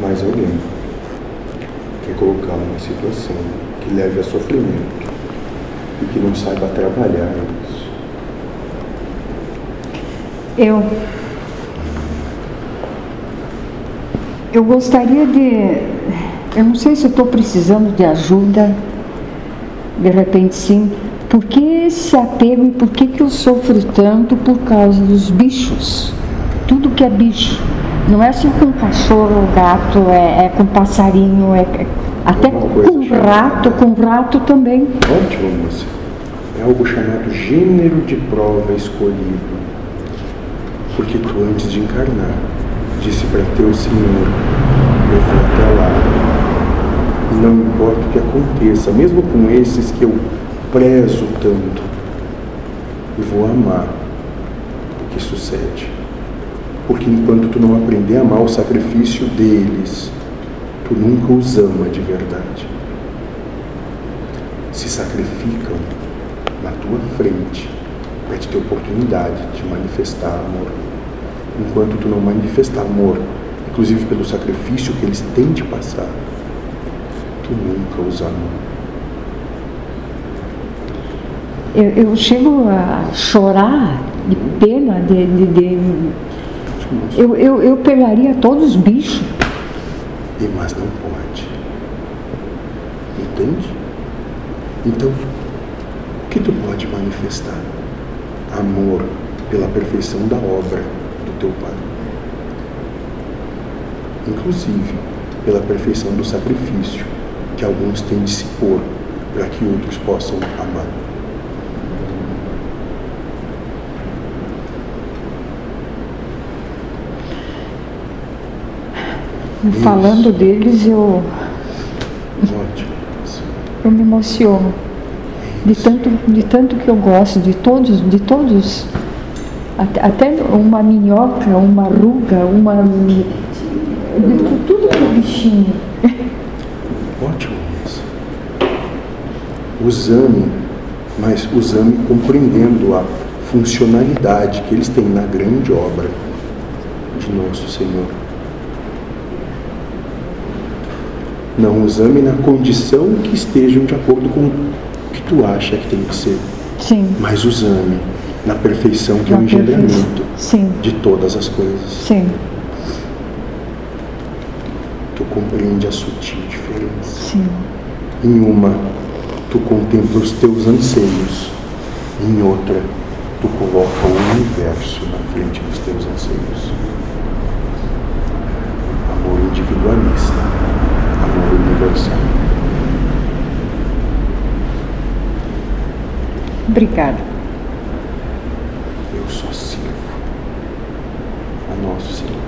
mais alguém quer colocar uma situação que leve a sofrimento e que não saiba trabalhar isso. Eu. Eu gostaria de. Eu não sei se estou precisando de ajuda, de repente sim. Por que esse apego e por que, que eu sofro tanto por causa dos bichos? Tudo que é bicho. Não é só com cachorro, gato, é, é com passarinho, é, é até com rato, com rato também. Ótimo, moça. É algo chamado gênero de prova escolhido. Porque tu, antes de encarnar, disse para teu Senhor: Eu vou até lá. E não importa o que aconteça, mesmo com esses que eu prezo tanto, eu vou amar o que sucede. Porque enquanto tu não aprender a amar o sacrifício deles, tu nunca os ama de verdade. Se sacrificam na tua frente para te ter oportunidade de manifestar amor. Enquanto tu não manifestar amor, inclusive pelo sacrifício que eles têm de passar, tu nunca os ama. Eu, eu chego a chorar de pena de, de, de eu, eu, eu pegaria todos os bichos. E mas não pode. Entende? Então, o que tu pode manifestar? Amor pela perfeição da obra do teu Pai. Inclusive, pela perfeição do sacrifício que alguns têm de se pôr para que outros possam amar. Falando deles, eu, Ótimo. eu me emociono. De tanto, de tanto que eu gosto de todos, de todos. Até, uma minhoca, uma ruga, uma. De tudo que é bichinho. Ótimo, moça. Usame, mas usame compreendendo a funcionalidade que eles têm na grande obra de nosso Senhor. Não usame na condição que estejam de acordo com o que tu acha que tem que ser, Sim, mas usame na perfeição que é Na o engendramento sim, de todas as coisas. sim, Tu compreende a sutil diferença. sim. Em uma, tu contempla os teus anseios. Em outra, tu coloca o universo na frente dos teus anseios. Amor individualista, Obrigado. Eu só sirvo a nosso Senhor.